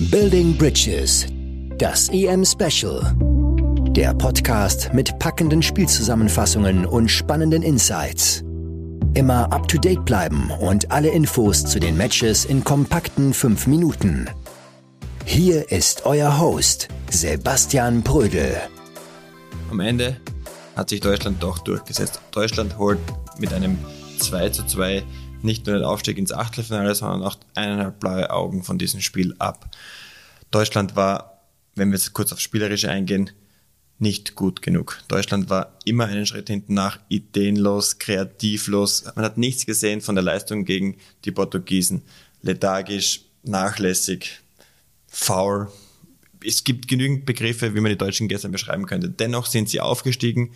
Building Bridges, das EM Special. Der Podcast mit packenden Spielzusammenfassungen und spannenden Insights. Immer up to date bleiben und alle Infos zu den Matches in kompakten 5 Minuten. Hier ist euer Host, Sebastian Brödel. Am Ende hat sich Deutschland doch durchgesetzt. Deutschland holt mit einem 2 zu 2 nicht nur den Aufstieg ins Achtelfinale, sondern auch eineinhalb blaue Augen von diesem Spiel ab. Deutschland war, wenn wir jetzt kurz aufs Spielerische eingehen, nicht gut genug. Deutschland war immer einen Schritt hinten nach, ideenlos, kreativlos. Man hat nichts gesehen von der Leistung gegen die Portugiesen. Lethargisch, nachlässig, faul. Es gibt genügend Begriffe, wie man die Deutschen gestern beschreiben könnte. Dennoch sind sie aufgestiegen,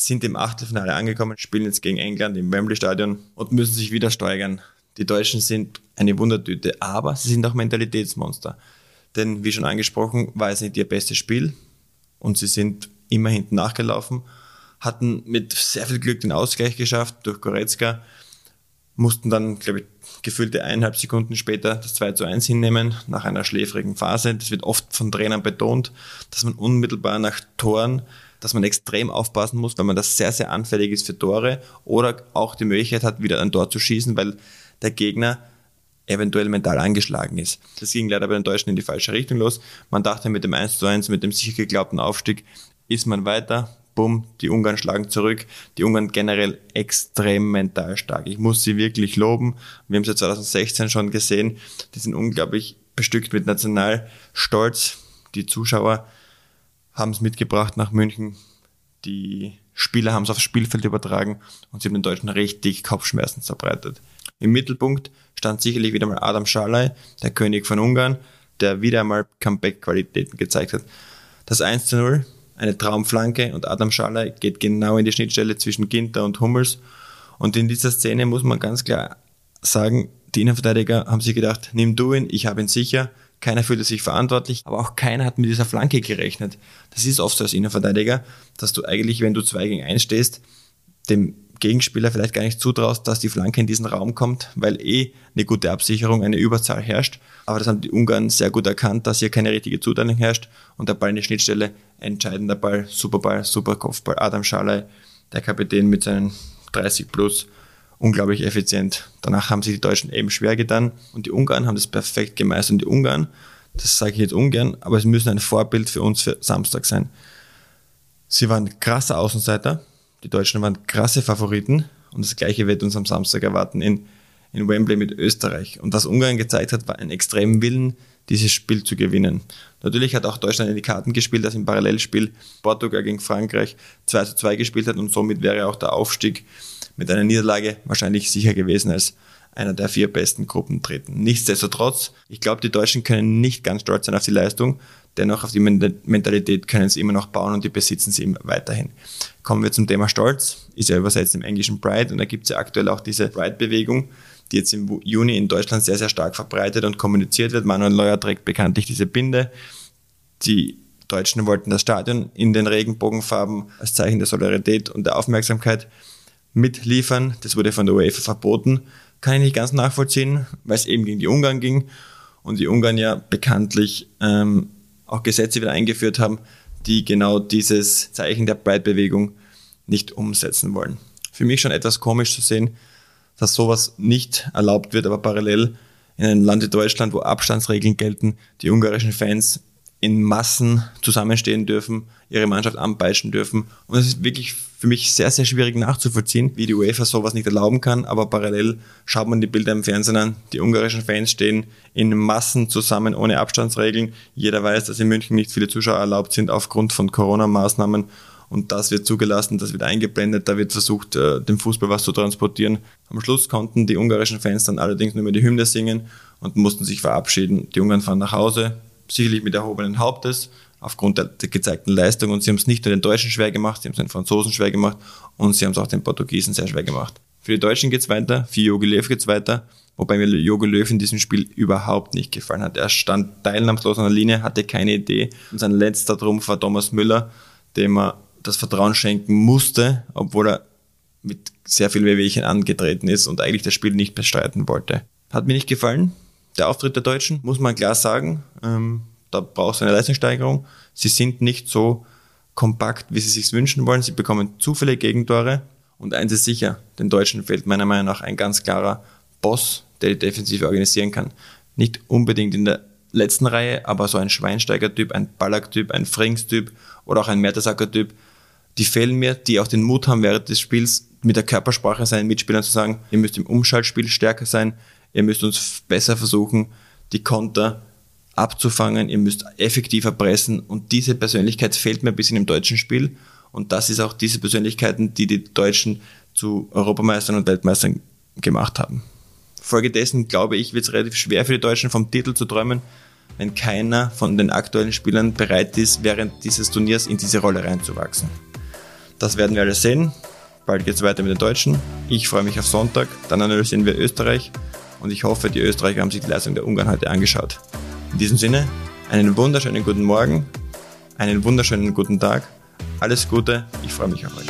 sind im Achtelfinale angekommen, spielen jetzt gegen England im Wembley Stadion und müssen sich wieder steigern. Die Deutschen sind eine Wundertüte, aber sie sind auch Mentalitätsmonster. Denn wie schon angesprochen, war es nicht ihr bestes Spiel und sie sind immer hinten nachgelaufen, hatten mit sehr viel Glück den Ausgleich geschafft durch Goretzka, mussten dann, glaube ich, gefühlte eineinhalb Sekunden später das 2 zu 1 hinnehmen, nach einer schläfrigen Phase. Das wird oft von Trainern betont, dass man unmittelbar nach Toren dass man extrem aufpassen muss, weil man das sehr, sehr anfällig ist für Tore oder auch die Möglichkeit hat, wieder ein Tor zu schießen, weil der Gegner eventuell mental angeschlagen ist. Das ging leider bei den Deutschen in die falsche Richtung los. Man dachte mit dem 1 zu 1, mit dem sicher geglaubten Aufstieg, ist man weiter. Bumm, die Ungarn schlagen zurück. Die Ungarn generell extrem mental stark. Ich muss sie wirklich loben. Wir haben sie 2016 schon gesehen. Die sind unglaublich bestückt mit Nationalstolz. Die Zuschauer haben es mitgebracht nach München. Die Spieler haben es aufs Spielfeld übertragen und sie haben den Deutschen richtig Kopfschmerzen verbreitet. Im Mittelpunkt stand sicherlich wieder mal Adam Schalay, der König von Ungarn, der wieder einmal Comeback-Qualitäten gezeigt hat. Das 1 zu 0, eine Traumflanke und Adam Schalay geht genau in die Schnittstelle zwischen Ginter und Hummels. Und in dieser Szene muss man ganz klar sagen, die Innenverteidiger haben sich gedacht, nimm du ihn, ich habe ihn sicher keiner fühlte sich verantwortlich, aber auch keiner hat mit dieser Flanke gerechnet. Das ist oft so als Innenverteidiger, dass du eigentlich, wenn du zwei gegen eins stehst, dem Gegenspieler vielleicht gar nicht zutraust, dass die Flanke in diesen Raum kommt, weil eh eine gute Absicherung, eine Überzahl herrscht. Aber das haben die Ungarn sehr gut erkannt, dass hier keine richtige Zuteilung herrscht und der Ball in die Schnittstelle, entscheidender Ball, super Ball, super Kopfball. Adam Schalay, der Kapitän mit seinen 30 plus, unglaublich effizient. Danach haben sich die Deutschen eben schwer getan und die Ungarn haben das perfekt gemeistert. Und die Ungarn, das sage ich jetzt ungern, aber sie müssen ein Vorbild für uns für Samstag sein. Sie waren krasser Außenseiter, die Deutschen waren krasse Favoriten und das gleiche wird uns am Samstag erwarten in, in Wembley mit Österreich. Und was Ungarn gezeigt hat, war ein extremen Willen, dieses Spiel zu gewinnen. Natürlich hat auch Deutschland in die Karten gespielt, dass im Parallelspiel Portugal gegen Frankreich 2 zu 2 gespielt hat und somit wäre auch der Aufstieg mit einer Niederlage wahrscheinlich sicher gewesen als einer der vier besten Gruppen treten. Nichtsdestotrotz, ich glaube, die Deutschen können nicht ganz stolz sein auf die Leistung, dennoch auf die Mentalität können sie immer noch bauen und die besitzen sie weiterhin. Kommen wir zum Thema Stolz, ist ja übersetzt im englischen Pride und da gibt es ja aktuell auch diese Pride-Bewegung, die jetzt im Juni in Deutschland sehr, sehr stark verbreitet und kommuniziert wird. Manuel Neuer trägt bekanntlich diese Binde. Die Deutschen wollten das Stadion in den Regenbogenfarben als Zeichen der Solidarität und der Aufmerksamkeit mitliefern. Das wurde von der UEFA verboten. Kann ich nicht ganz nachvollziehen, weil es eben gegen die Ungarn ging und die Ungarn ja bekanntlich ähm, auch Gesetze wieder eingeführt haben, die genau dieses Zeichen der Breitbewegung nicht umsetzen wollen. Für mich schon etwas komisch zu sehen, dass sowas nicht erlaubt wird, aber parallel in einem Land wie Deutschland, wo Abstandsregeln gelten, die ungarischen Fans in Massen zusammenstehen dürfen, ihre Mannschaft anpeitschen dürfen. Und es ist wirklich für mich sehr, sehr schwierig nachzuvollziehen, wie die UEFA sowas nicht erlauben kann. Aber parallel schaut man die Bilder im Fernsehen an. Die ungarischen Fans stehen in Massen zusammen ohne Abstandsregeln. Jeder weiß, dass in München nicht viele Zuschauer erlaubt sind aufgrund von Corona-Maßnahmen. Und das wird zugelassen, das wird eingeblendet, da wird versucht, äh, dem Fußball was zu transportieren. Am Schluss konnten die ungarischen Fans dann allerdings nur mehr die Hymne singen und mussten sich verabschieden. Die Ungarn fahren nach Hause, sicherlich mit erhobenen Hauptes, aufgrund der, gezeigten Leistung. Und sie haben es nicht nur den Deutschen schwer gemacht, sie haben es den Franzosen schwer gemacht und sie haben es auch den Portugiesen sehr schwer gemacht. Für die Deutschen geht's weiter, für Jogi Löw geht's weiter, wobei mir Jogi Löw in diesem Spiel überhaupt nicht gefallen hat. Er stand teilnahmslos an der Linie, hatte keine Idee und sein letzter Trumpf war Thomas Müller, dem er das Vertrauen schenken musste, obwohl er mit sehr viel Wehwehchen angetreten ist und eigentlich das Spiel nicht bestreiten wollte. Hat mir nicht gefallen, der Auftritt der Deutschen, muss man klar sagen. Ähm, da braucht es eine Leistungssteigerung. Sie sind nicht so kompakt, wie sie sich wünschen wollen. Sie bekommen zu viele Gegentore. Und eins ist sicher, den Deutschen fehlt meiner Meinung nach ein ganz klarer Boss, der die Defensive organisieren kann. Nicht unbedingt in der letzten Reihe, aber so ein Schweinsteiger-Typ, ein Ballack-Typ, ein Frings-Typ oder auch ein Mertesacker-Typ, die fehlen mir, die auch den Mut haben, während des Spiels mit der Körpersprache seinen Mitspielern zu sagen, ihr müsst im Umschaltspiel stärker sein, ihr müsst uns besser versuchen, die Konter abzufangen, ihr müsst effektiver pressen und diese Persönlichkeit fehlt mir ein bisschen im deutschen Spiel und das ist auch diese Persönlichkeiten, die die Deutschen zu Europameistern und Weltmeistern gemacht haben. Folgedessen glaube ich, wird es relativ schwer für die Deutschen vom Titel zu träumen, wenn keiner von den aktuellen Spielern bereit ist, während dieses Turniers in diese Rolle reinzuwachsen. Das werden wir alles sehen. Bald geht es weiter mit den Deutschen. Ich freue mich auf Sonntag. Dann analysieren wir Österreich. Und ich hoffe, die Österreicher haben sich die Leistung der Ungarn heute angeschaut. In diesem Sinne, einen wunderschönen guten Morgen, einen wunderschönen guten Tag. Alles Gute, ich freue mich auf euch.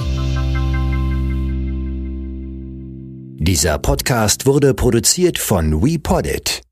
Dieser Podcast wurde produziert von WePoddit.